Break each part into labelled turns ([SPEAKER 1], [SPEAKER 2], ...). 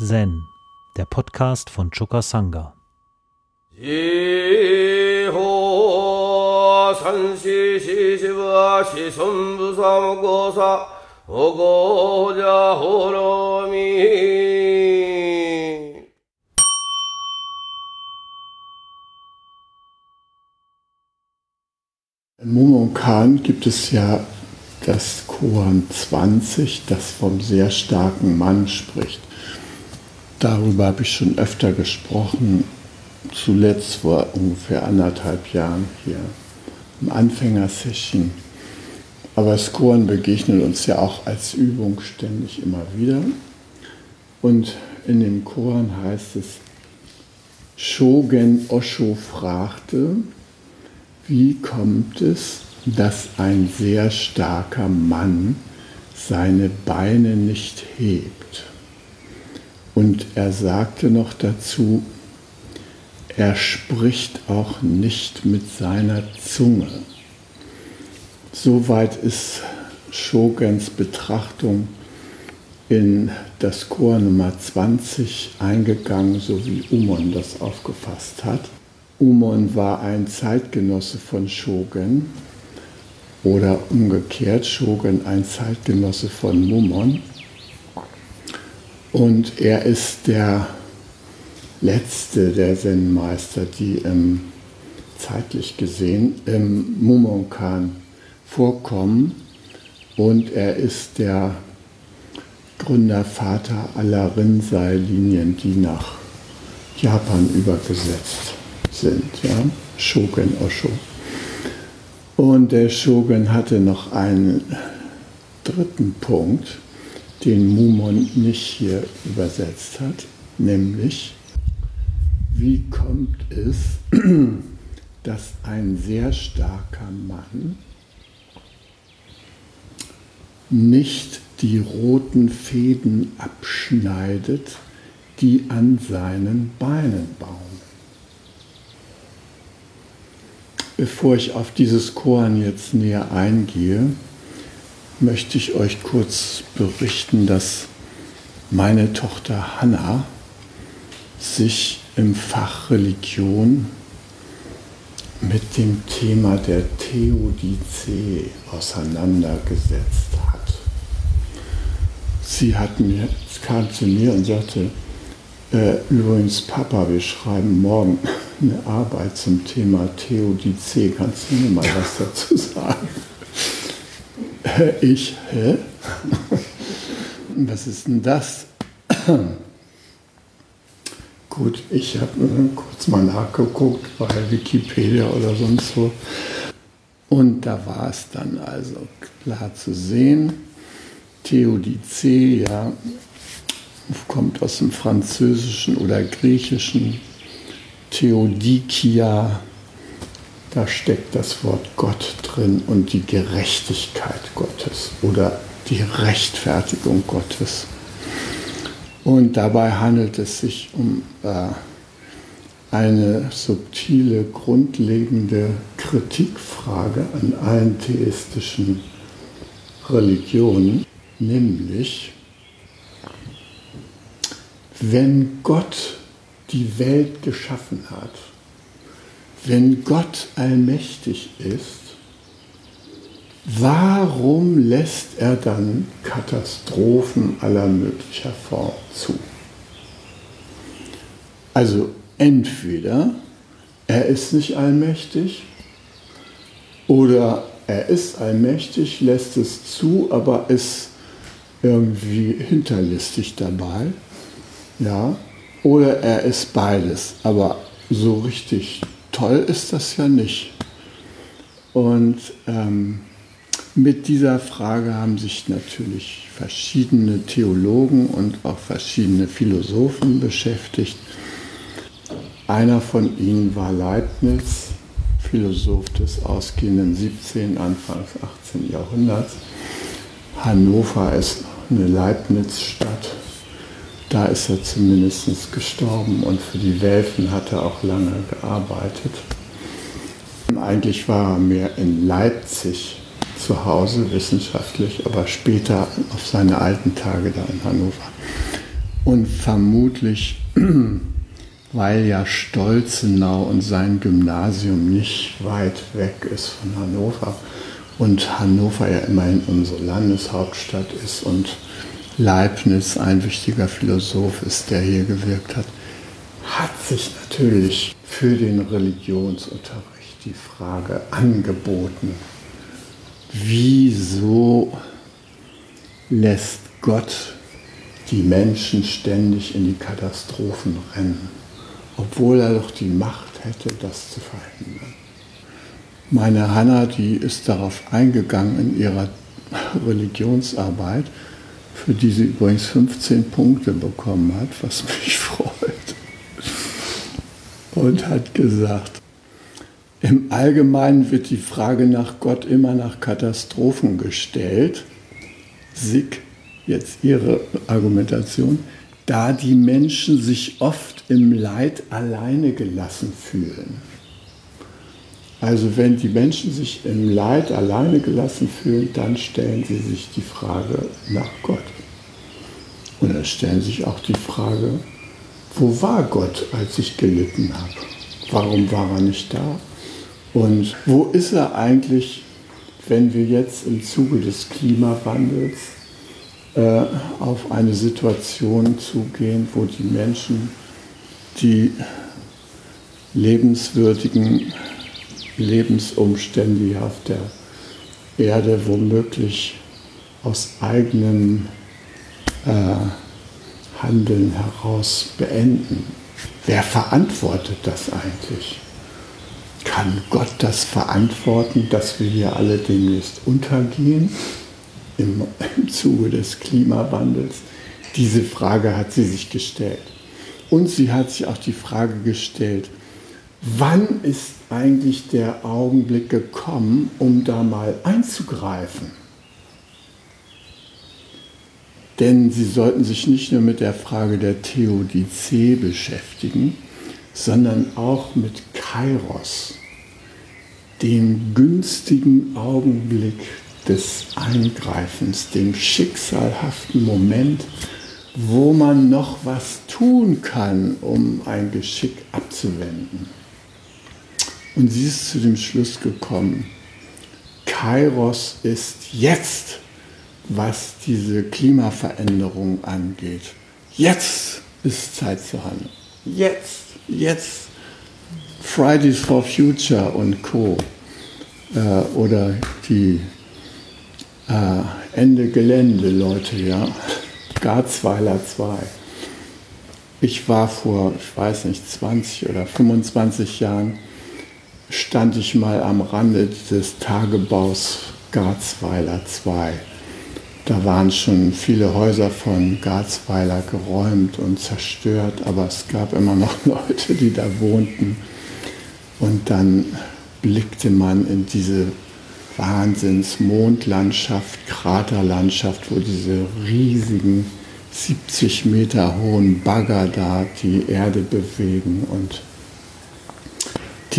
[SPEAKER 1] Zen, der Podcast von Choka Sangha.
[SPEAKER 2] In Mumonkan gibt es ja das Koran 20, das vom sehr starken Mann spricht. Darüber habe ich schon öfter gesprochen, zuletzt vor ungefähr anderthalb Jahren hier im Anfängersession. Aber das Koran begegnet uns ja auch als Übung ständig immer wieder. Und in dem Koran heißt es, Shogen Osho fragte, wie kommt es, dass ein sehr starker Mann seine Beine nicht hebt? Und er sagte noch dazu, er spricht auch nicht mit seiner Zunge. Soweit ist Shogens Betrachtung in das Chor Nummer 20 eingegangen, so wie Umon das aufgefasst hat. Umon war ein Zeitgenosse von Shogun oder umgekehrt Shogun ein Zeitgenosse von Mumon. Und er ist der letzte der Zen-Meister, die im, zeitlich gesehen im Mumonkan vorkommen. Und er ist der Gründervater aller Rinzai-Linien, die nach Japan übergesetzt sind, ja? Shogun Osho. Und der Shogun hatte noch einen dritten Punkt, den Mumon nicht hier übersetzt hat, nämlich, wie kommt es, dass ein sehr starker Mann nicht die roten Fäden abschneidet, die an seinen Beinen bauen. Bevor ich auf dieses Koran jetzt näher eingehe, möchte ich euch kurz berichten, dass meine Tochter Hanna sich im Fach Religion mit dem Thema der Theodizee auseinandergesetzt hat. Sie hat mir, kam zu mir und sagte, äh, übrigens, Papa, wir schreiben morgen eine Arbeit zum Thema Theodizee. Kannst du mir mal was dazu sagen? Ich, hä? Was ist denn das? Gut, ich habe kurz mal nachgeguckt bei Wikipedia oder sonst wo. Und da war es dann also klar zu sehen. Theodizee, ja, kommt aus dem Französischen oder Griechischen. Theodikia, da steckt das Wort Gott drin und die Gerechtigkeit Gottes oder die Rechtfertigung Gottes. Und dabei handelt es sich um äh, eine subtile, grundlegende Kritikfrage an allen theistischen Religionen, nämlich, wenn Gott die Welt geschaffen hat, wenn Gott allmächtig ist, warum lässt er dann Katastrophen aller möglicher Form zu? Also entweder er ist nicht allmächtig oder er ist allmächtig, lässt es zu, aber ist irgendwie hinterlistig dabei ja, oder er ist beides, aber so richtig toll ist das ja nicht. Und ähm, mit dieser Frage haben sich natürlich verschiedene Theologen und auch verschiedene Philosophen beschäftigt. Einer von ihnen war Leibniz, Philosoph des ausgehenden 17., Anfangs 18. Jahrhunderts. Hannover ist eine Leibniz-Stadt da ist er zumindest gestorben und für die Welfen hat er auch lange gearbeitet. Eigentlich war er mehr in Leipzig zu Hause wissenschaftlich, aber später auf seine alten Tage da in Hannover. Und vermutlich, weil ja Stolzenau und sein Gymnasium nicht weit weg ist von Hannover und Hannover ja immerhin unsere Landeshauptstadt ist und Leibniz ein wichtiger Philosoph ist, der hier gewirkt hat, hat sich natürlich für den Religionsunterricht die Frage angeboten, wieso lässt Gott die Menschen ständig in die Katastrophen rennen, obwohl er doch die Macht hätte, das zu verhindern. Meine Hanna, die ist darauf eingegangen in ihrer Religionsarbeit, für die sie übrigens 15 Punkte bekommen hat, was mich freut. Und hat gesagt, im Allgemeinen wird die Frage nach Gott immer nach Katastrophen gestellt. Sick, jetzt Ihre Argumentation, da die Menschen sich oft im Leid alleine gelassen fühlen. Also wenn die Menschen sich im Leid alleine gelassen fühlen, dann stellen sie sich die Frage nach Gott. Und dann stellen sich auch die Frage, wo war Gott, als ich gelitten habe? Warum war er nicht da? Und wo ist er eigentlich, wenn wir jetzt im Zuge des Klimawandels äh, auf eine Situation zugehen, wo die Menschen die lebenswürdigen Lebensumstände hier auf der Erde womöglich aus eigenem äh, Handeln heraus beenden. Wer verantwortet das eigentlich? Kann Gott das verantworten, dass wir hier alle demnächst untergehen im, im Zuge des Klimawandels? Diese Frage hat sie sich gestellt. Und sie hat sich auch die Frage gestellt, wann ist eigentlich der Augenblick gekommen, um da mal einzugreifen? Denn sie sollten sich nicht nur mit der Frage der Theodizee beschäftigen, sondern auch mit Kairos, dem günstigen Augenblick des Eingreifens, dem schicksalhaften Moment, wo man noch was tun kann, um ein Geschick abzuwenden. Und sie ist zu dem Schluss gekommen, Kairos ist jetzt was diese Klimaveränderung angeht. Jetzt ist Zeit zu handeln. Jetzt, jetzt. Fridays for Future und Co. Äh, oder die äh, Ende Gelände Leute, ja. Garzweiler 2. Ich war vor, ich weiß nicht, 20 oder 25 Jahren, stand ich mal am Rande des Tagebaus Garzweiler 2 da waren schon viele Häuser von Garzweiler geräumt und zerstört, aber es gab immer noch Leute, die da wohnten. Und dann blickte man in diese Wahnsinns-Mondlandschaft, Kraterlandschaft, wo diese riesigen 70 Meter hohen Bagger da die Erde bewegen und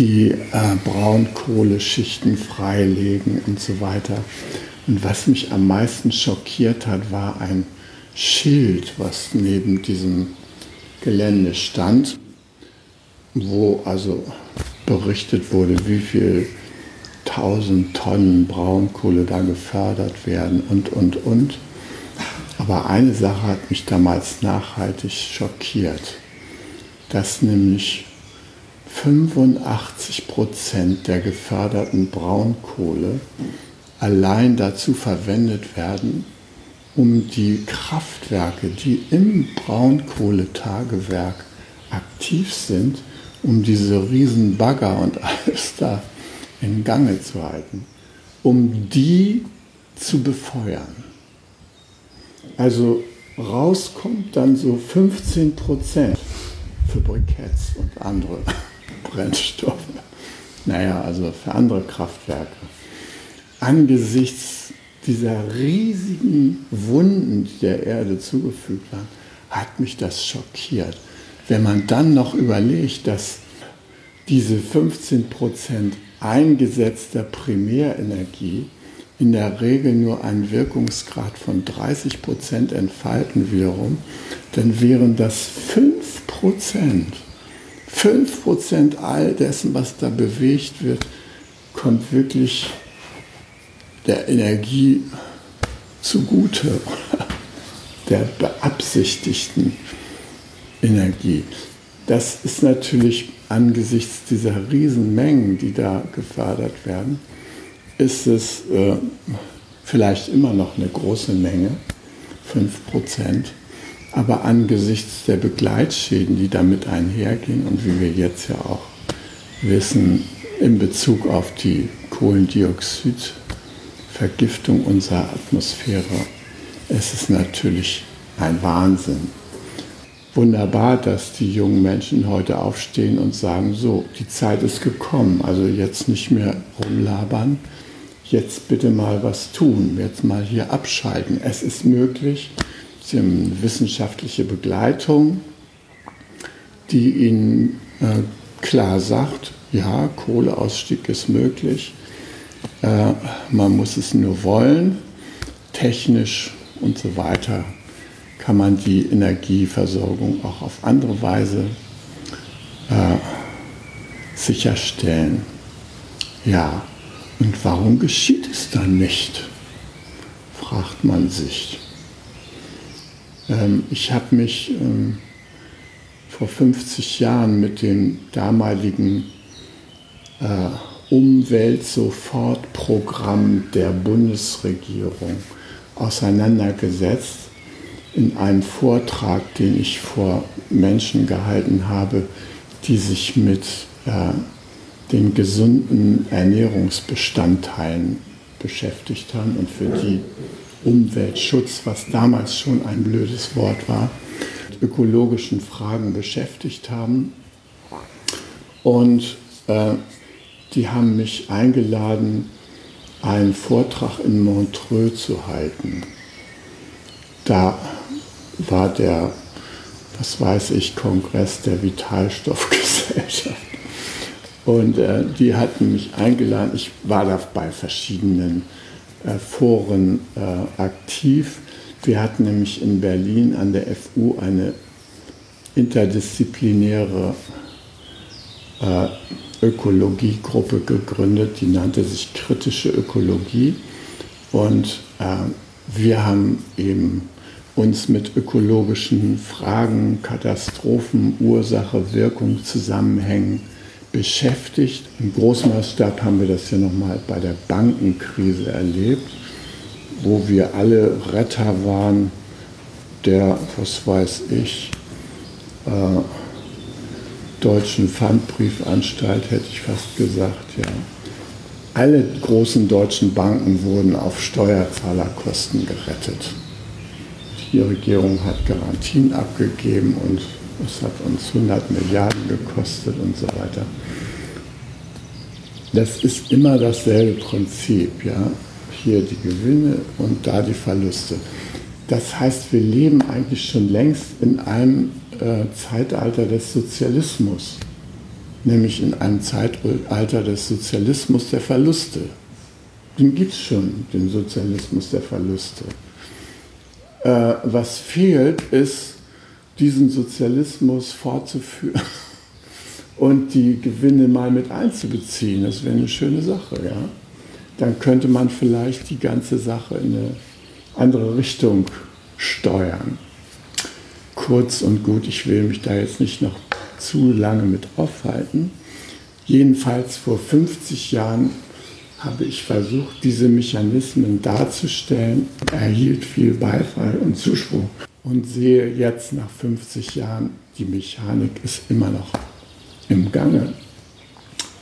[SPEAKER 2] die äh, Braunkohleschichten freilegen und so weiter. Und was mich am meisten schockiert hat, war ein Schild, was neben diesem Gelände stand, wo also berichtet wurde, wie viel tausend Tonnen Braunkohle da gefördert werden und, und, und. Aber eine Sache hat mich damals nachhaltig schockiert, dass nämlich 85 Prozent der geförderten Braunkohle allein dazu verwendet werden, um die Kraftwerke, die im Braunkohletagewerk aktiv sind, um diese riesen Bagger und alles da in Gange zu halten, um die zu befeuern. Also rauskommt dann so 15 Prozent für Briketts und andere Brennstoffe. Naja, also für andere Kraftwerke angesichts dieser riesigen Wunden, die der Erde zugefügt waren, hat mich das schockiert. Wenn man dann noch überlegt, dass diese 15% eingesetzter Primärenergie in der Regel nur einen Wirkungsgrad von 30 Prozent entfalten wiederum, dann wären das 5 Prozent. 5 Prozent all dessen, was da bewegt wird, kommt wirklich der Energie zugute, der beabsichtigten Energie. Das ist natürlich angesichts dieser Riesenmengen, die da gefördert werden, ist es äh, vielleicht immer noch eine große Menge, 5 Prozent. Aber angesichts der Begleitschäden, die damit einhergehen und wie wir jetzt ja auch wissen, in Bezug auf die Kohlendioxidvergiftung unserer Atmosphäre, ist es natürlich ein Wahnsinn. Wunderbar, dass die jungen Menschen heute aufstehen und sagen, so, die Zeit ist gekommen, also jetzt nicht mehr rumlabern, jetzt bitte mal was tun, jetzt mal hier abschalten. Es ist möglich, Eine wissenschaftliche Begleitung, die Ihnen äh, klar sagt, ja, Kohleausstieg ist möglich, äh, man muss es nur wollen, technisch und so weiter kann man die Energieversorgung auch auf andere Weise äh, sicherstellen. Ja, und warum geschieht es dann nicht? fragt man sich. Ähm, ich habe mich ähm, vor 50 Jahren mit dem damaligen äh, Umweltsofortprogramm der Bundesregierung auseinandergesetzt in einem Vortrag, den ich vor Menschen gehalten habe, die sich mit äh, den gesunden Ernährungsbestandteilen beschäftigt haben und für die Umweltschutz, was damals schon ein blödes Wort war, mit ökologischen Fragen beschäftigt haben. Und äh, die haben mich eingeladen, einen Vortrag in Montreux zu halten. Da war der, was weiß ich, Kongress der Vitalstoffgesellschaft. Und äh, die hatten mich eingeladen. Ich war da bei verschiedenen Foren äh, aktiv. Wir hatten nämlich in Berlin an der FU eine interdisziplinäre äh, Ökologiegruppe gegründet, die nannte sich kritische Ökologie. Und äh, wir haben eben uns mit ökologischen Fragen, Katastrophen, Ursache, Wirkung, Zusammenhängen beschäftigt. Im Großmaßstab haben wir das ja nochmal bei der Bankenkrise erlebt, wo wir alle Retter waren der, was weiß ich, äh, deutschen Pfandbriefanstalt, hätte ich fast gesagt, ja. Alle großen deutschen Banken wurden auf Steuerzahlerkosten gerettet. Die Regierung hat Garantien abgegeben und es hat uns 100 Milliarden gekostet und so weiter. Das ist immer dasselbe Prinzip, ja. Hier die Gewinne und da die Verluste. Das heißt, wir leben eigentlich schon längst in einem äh, Zeitalter des Sozialismus, nämlich in einem Zeitalter des Sozialismus der Verluste. Den gibt es schon, den Sozialismus der Verluste. Äh, was fehlt, ist diesen Sozialismus fortzuführen und die Gewinne mal mit einzubeziehen. Das wäre eine schöne Sache, ja. Dann könnte man vielleicht die ganze Sache in eine andere Richtung steuern. Kurz und gut, ich will mich da jetzt nicht noch zu lange mit aufhalten. Jedenfalls vor 50 Jahren habe ich versucht, diese Mechanismen darzustellen, erhielt viel Beifall und Zuspruch und sehe jetzt nach 50 Jahren, die Mechanik ist immer noch im Gange.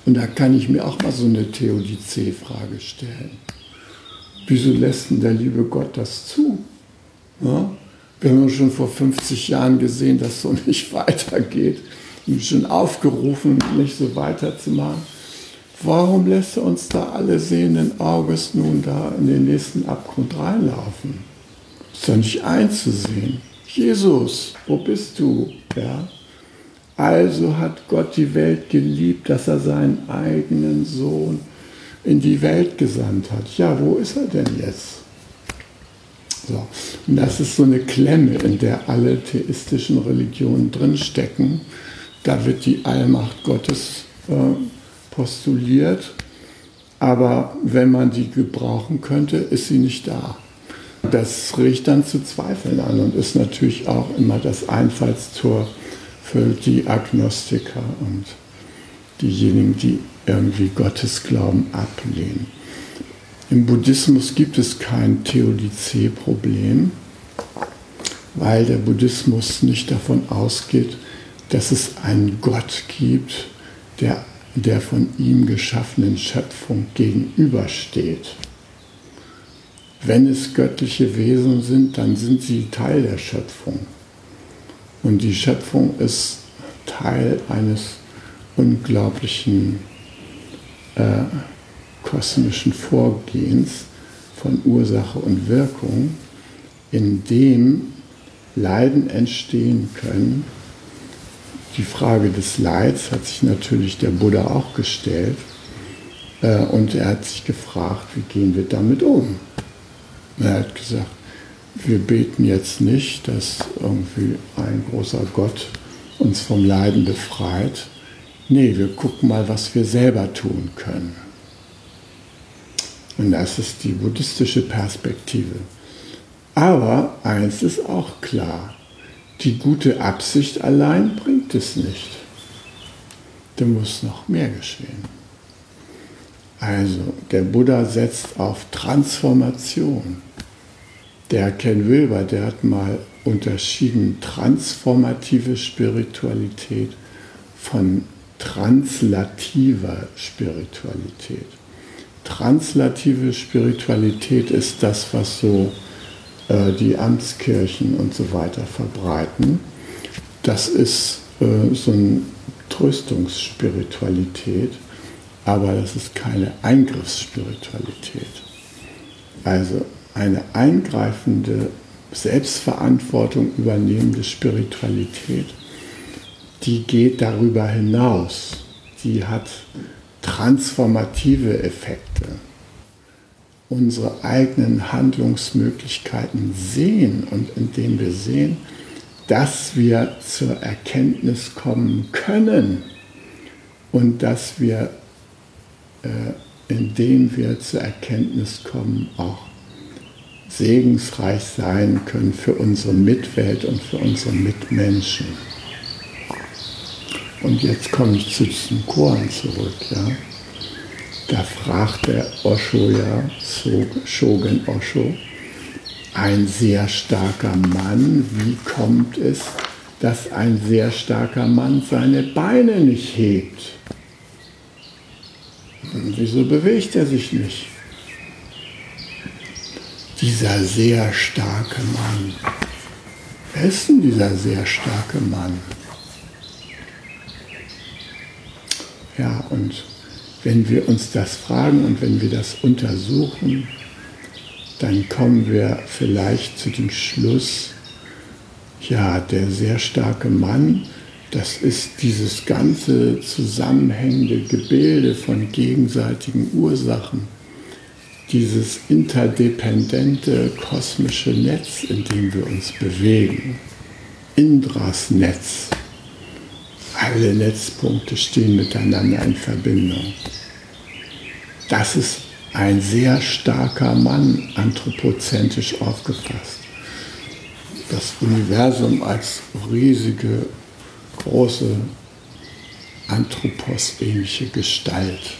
[SPEAKER 2] Und da kann ich mir auch mal so eine Theodizee-Frage stellen. Wieso lässt denn der liebe Gott das zu? Ja? Wir haben schon vor 50 Jahren gesehen, dass so nicht weitergeht. Und schon aufgerufen, nicht so weiterzumachen. Warum lässt er uns da alle sehenden Auges nun da in den nächsten Abgrund reinlaufen? Ist doch nicht einzusehen. Jesus, wo bist du? Ja? Also hat Gott die Welt geliebt, dass er seinen eigenen Sohn in die Welt gesandt hat. Ja, wo ist er denn jetzt? So. Und das ist so eine Klemme, in der alle theistischen Religionen drinstecken. Da wird die Allmacht Gottes äh, postuliert, aber wenn man die gebrauchen könnte, ist sie nicht da. Das riecht dann zu Zweifeln an und ist natürlich auch immer das Einfallstor für die Agnostiker und diejenigen, die irgendwie Gottes Glauben ablehnen. Im Buddhismus gibt es kein Theodizee-Problem, weil der Buddhismus nicht davon ausgeht, dass es einen Gott gibt, der der von ihm geschaffenen Schöpfung gegenübersteht. Wenn es göttliche Wesen sind, dann sind sie Teil der Schöpfung. Und die Schöpfung ist Teil eines unglaublichen äh, kosmischen Vorgehens von Ursache und Wirkung, in dem Leiden entstehen können. Die Frage des Leids hat sich natürlich der Buddha auch gestellt äh, und er hat sich gefragt, wie gehen wir damit um? Er hat gesagt, wir beten jetzt nicht, dass irgendwie ein großer Gott uns vom Leiden befreit. Nee, wir gucken mal, was wir selber tun können. Und das ist die buddhistische Perspektive. Aber eins ist auch klar, die gute Absicht allein bringt es nicht. Da muss noch mehr geschehen. Also der Buddha setzt auf Transformation. Der Ken Wilber, der hat mal unterschieden transformative Spiritualität von translativer Spiritualität translative Spiritualität ist das, was so äh, die Amtskirchen und so weiter verbreiten. Das ist äh, so eine Tröstungsspiritualität, aber das ist keine Eingriffsspiritualität. Also eine eingreifende, Selbstverantwortung übernehmende Spiritualität, die geht darüber hinaus. Die hat transformative Effekte, unsere eigenen Handlungsmöglichkeiten sehen und indem wir sehen, dass wir zur Erkenntnis kommen können und dass wir, äh, indem wir zur Erkenntnis kommen, auch segensreich sein können für unsere Mitwelt und für unsere Mitmenschen. Und jetzt komme ich zu diesem Koran zurück. Ja. Da fragt der Osho ja, Shogun Osho, ein sehr starker Mann, wie kommt es, dass ein sehr starker Mann seine Beine nicht hebt? Und wieso bewegt er sich nicht? Dieser sehr starke Mann. Wer ist denn dieser sehr starke Mann? Ja, und wenn wir uns das fragen und wenn wir das untersuchen, dann kommen wir vielleicht zu dem Schluss, ja, der sehr starke Mann, das ist dieses ganze zusammenhängende Gebilde von gegenseitigen Ursachen, dieses interdependente kosmische Netz, in dem wir uns bewegen, Indras Netz. Alle Netzpunkte stehen miteinander in Verbindung. Das ist ein sehr starker Mann, anthropozentisch aufgefasst. Das Universum als riesige, große, anthroposähnliche Gestalt.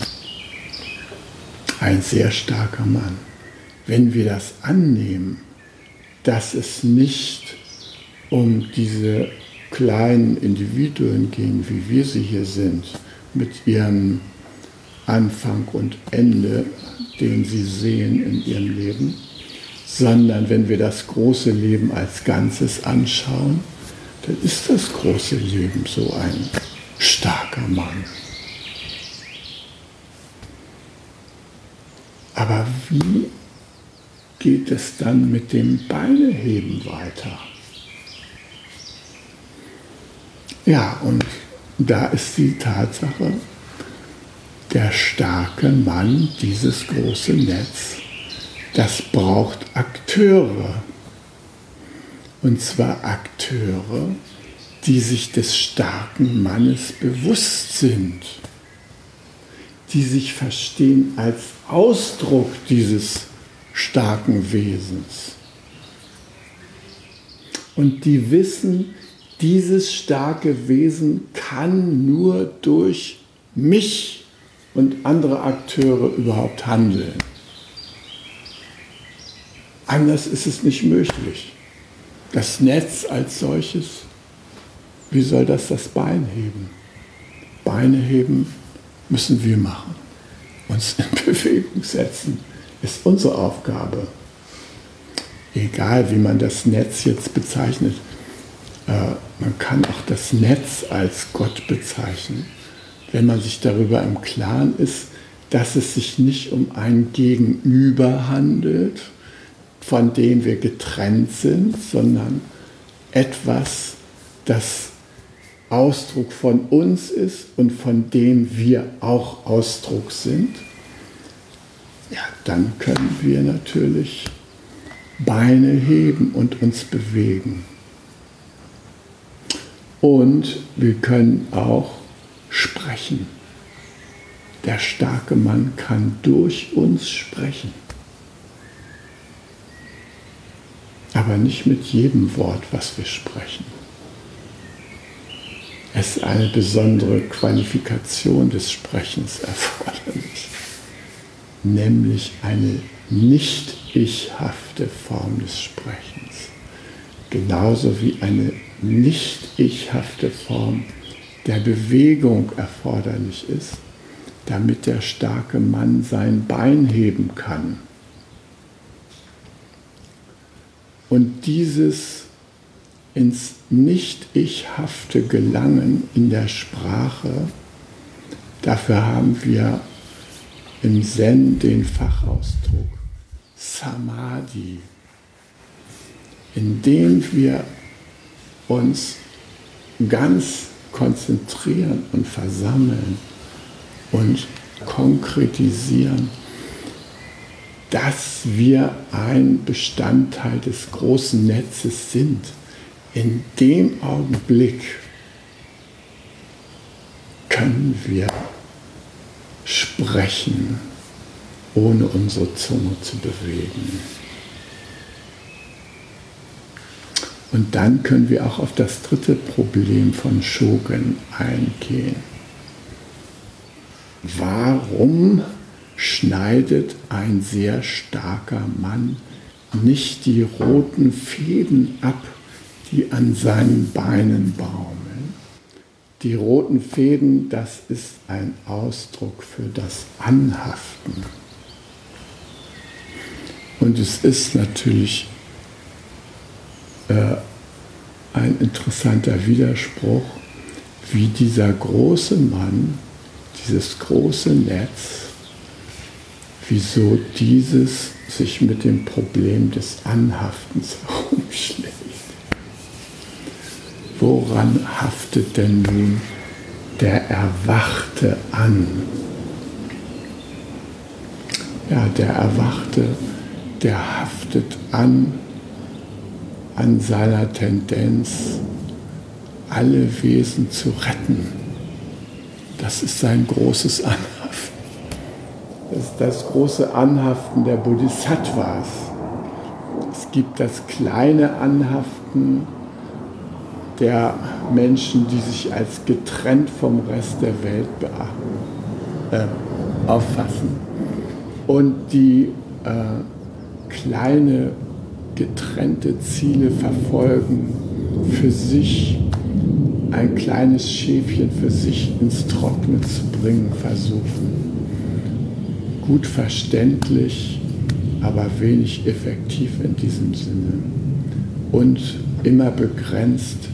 [SPEAKER 2] Ein sehr starker Mann. Wenn wir das annehmen, dass es nicht um diese kleinen Individuen gehen, wie wir sie hier sind, mit ihrem Anfang und Ende, den sie sehen in ihrem Leben, sondern wenn wir das große Leben als Ganzes anschauen, dann ist das große Leben so ein starker Mann. Aber wie geht es dann mit dem Beineheben weiter? Ja, und da ist die Tatsache, der starke Mann, dieses große Netz, das braucht Akteure. Und zwar Akteure, die sich des starken Mannes bewusst sind, die sich verstehen als Ausdruck dieses starken Wesens. Und die wissen, dieses starke Wesen kann nur durch mich und andere Akteure überhaupt handeln. Anders ist es nicht möglich. Das Netz als solches, wie soll das das Bein heben? Beine heben müssen wir machen. Uns in Bewegung setzen ist unsere Aufgabe. Egal, wie man das Netz jetzt bezeichnet. Äh, man kann auch das Netz als Gott bezeichnen, wenn man sich darüber im Klaren ist, dass es sich nicht um ein Gegenüber handelt, von dem wir getrennt sind, sondern etwas, das Ausdruck von uns ist und von dem wir auch Ausdruck sind, ja, dann können wir natürlich Beine heben und uns bewegen. Und wir können auch sprechen. Der starke Mann kann durch uns sprechen. aber nicht mit jedem Wort, was wir sprechen. Es ist eine besondere Qualifikation des Sprechens erforderlich, nämlich eine nicht ichhafte Form des Sprechens, genauso wie eine nicht ichhafte Form der Bewegung erforderlich ist, damit der starke Mann sein Bein heben kann. Und dieses ins Nicht-Ich-hafte Gelangen in der Sprache, dafür haben wir im Zen den Fachausdruck Samadhi, indem wir uns ganz konzentrieren und versammeln und konkretisieren dass wir ein Bestandteil des großen Netzes sind. In dem Augenblick können wir sprechen, ohne unsere Zunge zu bewegen. Und dann können wir auch auf das dritte Problem von Shogun eingehen. Warum schneidet ein sehr starker Mann nicht die roten Fäden ab, die an seinen Beinen baumeln. Die roten Fäden, das ist ein Ausdruck für das Anhaften. Und es ist natürlich äh, ein interessanter Widerspruch, wie dieser große Mann, dieses große Netz, wieso dieses sich mit dem Problem des Anhaftens herumschlägt. Woran haftet denn nun der Erwachte an? Ja, der Erwachte, der haftet an an seiner Tendenz, alle Wesen zu retten. Das ist sein großes Anhaften. Das ist das große Anhaften der Bodhisattvas. Es gibt das kleine Anhaften der Menschen, die sich als getrennt vom Rest der Welt äh, auffassen. Und die äh, kleine getrennte Ziele verfolgen, für sich ein kleines Schäfchen für sich ins Trockene zu bringen versuchen gut verständlich, aber wenig effektiv in diesem Sinne und immer begrenzt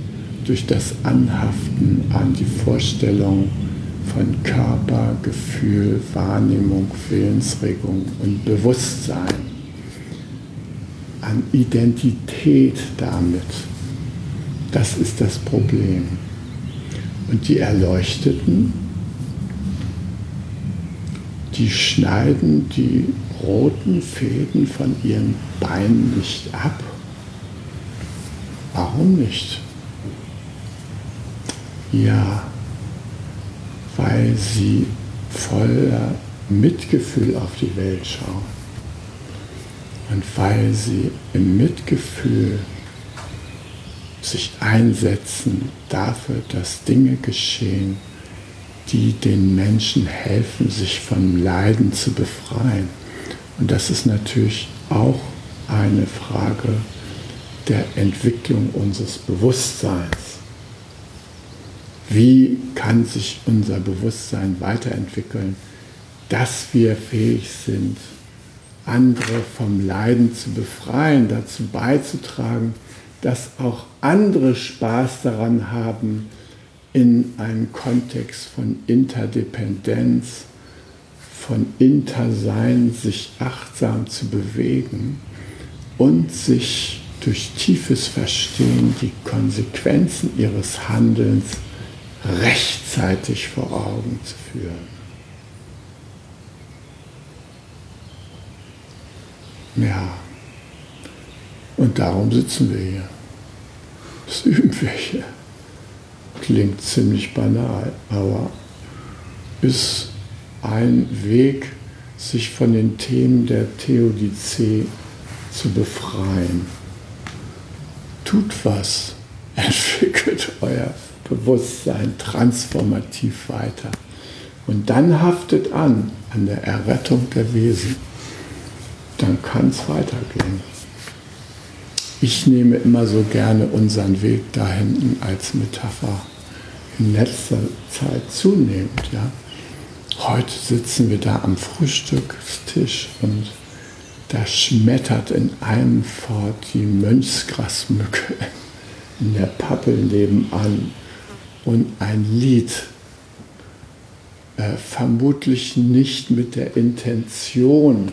[SPEAKER 2] durch das Anhaften an die Vorstellung von Körper, Gefühl, Wahrnehmung, Willensregung und Bewusstsein, an Identität damit. Das ist das Problem. Und die Erleuchteten, die schneiden die roten Fäden von ihren Beinen nicht ab. Warum nicht? Ja, weil sie voller Mitgefühl auf die Welt schauen. Und weil sie im Mitgefühl sich einsetzen dafür, dass Dinge geschehen, die den Menschen helfen, sich vom Leiden zu befreien. Und das ist natürlich auch eine Frage der Entwicklung unseres Bewusstseins. Wie kann sich unser Bewusstsein weiterentwickeln, dass wir fähig sind, andere vom Leiden zu befreien, dazu beizutragen, dass auch andere Spaß daran haben, in einem Kontext von Interdependenz, von Intersein sich achtsam zu bewegen und sich durch tiefes Verstehen die Konsequenzen ihres Handelns rechtzeitig vor Augen zu führen. Ja, und darum sitzen wir hier. Das üben wir hier. Klingt ziemlich banal, aber ist ein Weg, sich von den Themen der Theodizee zu befreien. Tut was, entwickelt euer Bewusstsein transformativ weiter. Und dann haftet an, an der Errettung der Wesen. Dann kann es weitergehen. Ich nehme immer so gerne unseren Weg da hinten als Metapher in letzter Zeit zunehmend. Ja. Heute sitzen wir da am Frühstückstisch und da schmettert in einem fort die Mönchsgrasmücke in der Pappel nebenan und ein Lied, äh, vermutlich nicht mit der Intention,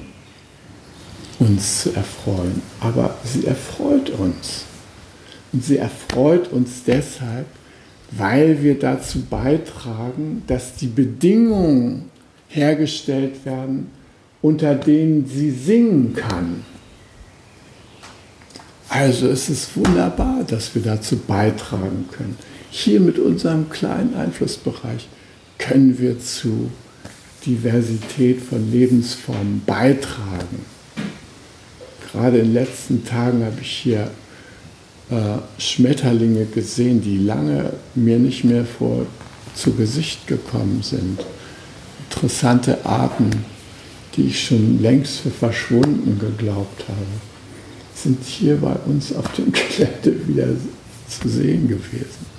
[SPEAKER 2] uns zu erfreuen, aber sie erfreut uns. Und sie erfreut uns deshalb, weil wir dazu beitragen, dass die Bedingungen hergestellt werden, unter denen sie singen kann. Also es ist wunderbar, dass wir dazu beitragen können. Hier mit unserem kleinen Einflussbereich können wir zu Diversität von Lebensformen beitragen. Gerade in den letzten Tagen habe ich hier äh, Schmetterlinge gesehen, die lange mir nicht mehr vor zu Gesicht gekommen sind. Interessante Arten, die ich schon längst für verschwunden geglaubt habe, sind hier bei uns auf dem Gelände wieder zu sehen gewesen.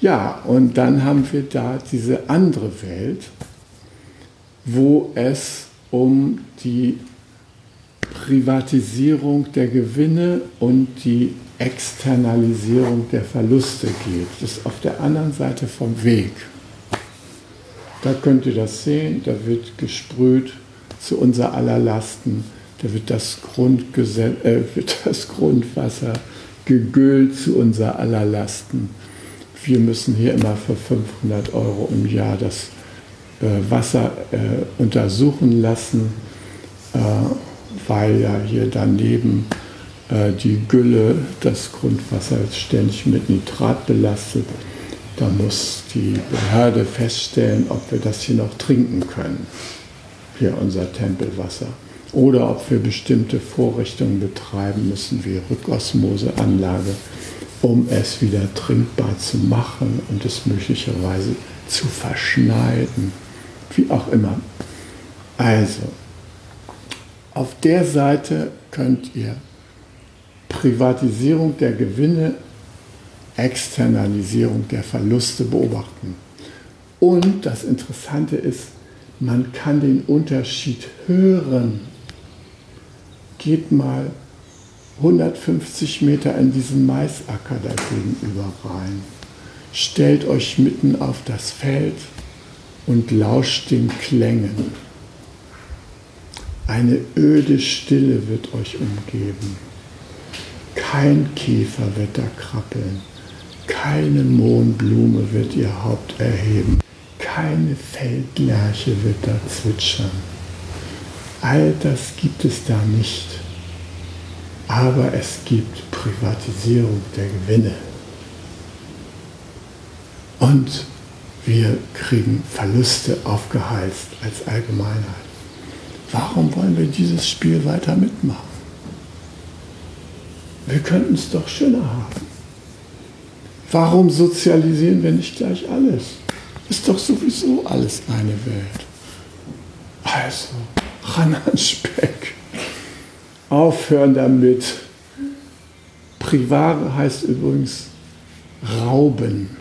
[SPEAKER 2] Ja, und dann haben wir da diese andere Welt, wo es um die Privatisierung der Gewinne und die Externalisierung der Verluste geht. Das ist auf der anderen Seite vom Weg. Da könnt ihr das sehen, da wird gesprüht zu unser aller Lasten, da wird das, äh, wird das Grundwasser gegüllt zu unser aller Lasten. Wir müssen hier immer für 500 Euro im Jahr das äh, Wasser äh, untersuchen lassen. Äh, weil ja hier daneben äh, die Gülle das Grundwasser ständig mit Nitrat belastet. Da muss die Behörde feststellen, ob wir das hier noch trinken können, hier unser Tempelwasser. Oder ob wir bestimmte Vorrichtungen betreiben müssen, wie Rückosmoseanlage, um es wieder trinkbar zu machen und es möglicherweise zu verschneiden. Wie auch immer. Also, auf der Seite könnt ihr Privatisierung der Gewinne, Externalisierung der Verluste beobachten. Und das Interessante ist, man kann den Unterschied hören. Geht mal 150 Meter in diesen Maisacker da gegenüber rein. Stellt euch mitten auf das Feld und lauscht den Klängen. Eine öde Stille wird euch umgeben. Kein Käfer wird da krabbeln. Keine Mohnblume wird ihr Haupt erheben. keine Feldlerche wird da zwitschern. All das gibt es da nicht. Aber es gibt Privatisierung der Gewinne. Und wir kriegen Verluste aufgeheizt als Allgemeinheit. Warum wollen wir dieses Spiel weiter mitmachen? Wir könnten es doch schöner haben. Warum sozialisieren wir nicht gleich alles? Ist doch sowieso alles eine Welt. Also, ran an Speck. Aufhören damit. Privare heißt übrigens rauben.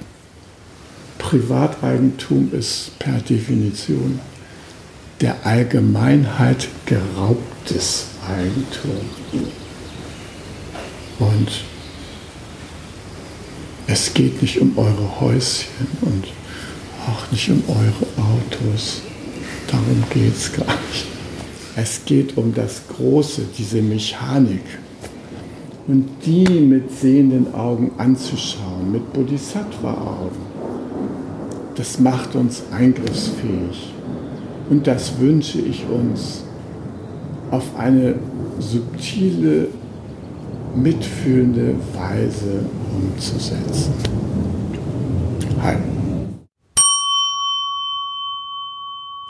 [SPEAKER 2] Privateigentum ist per Definition der Allgemeinheit geraubtes Eigentum. Und es geht nicht um eure Häuschen und auch nicht um eure Autos. Darum geht es gar nicht. Es geht um das Große, diese Mechanik. Und die mit sehenden Augen anzuschauen, mit Bodhisattva-Augen, das macht uns eingriffsfähig. Und das wünsche ich uns auf eine subtile, mitfühlende Weise umzusetzen.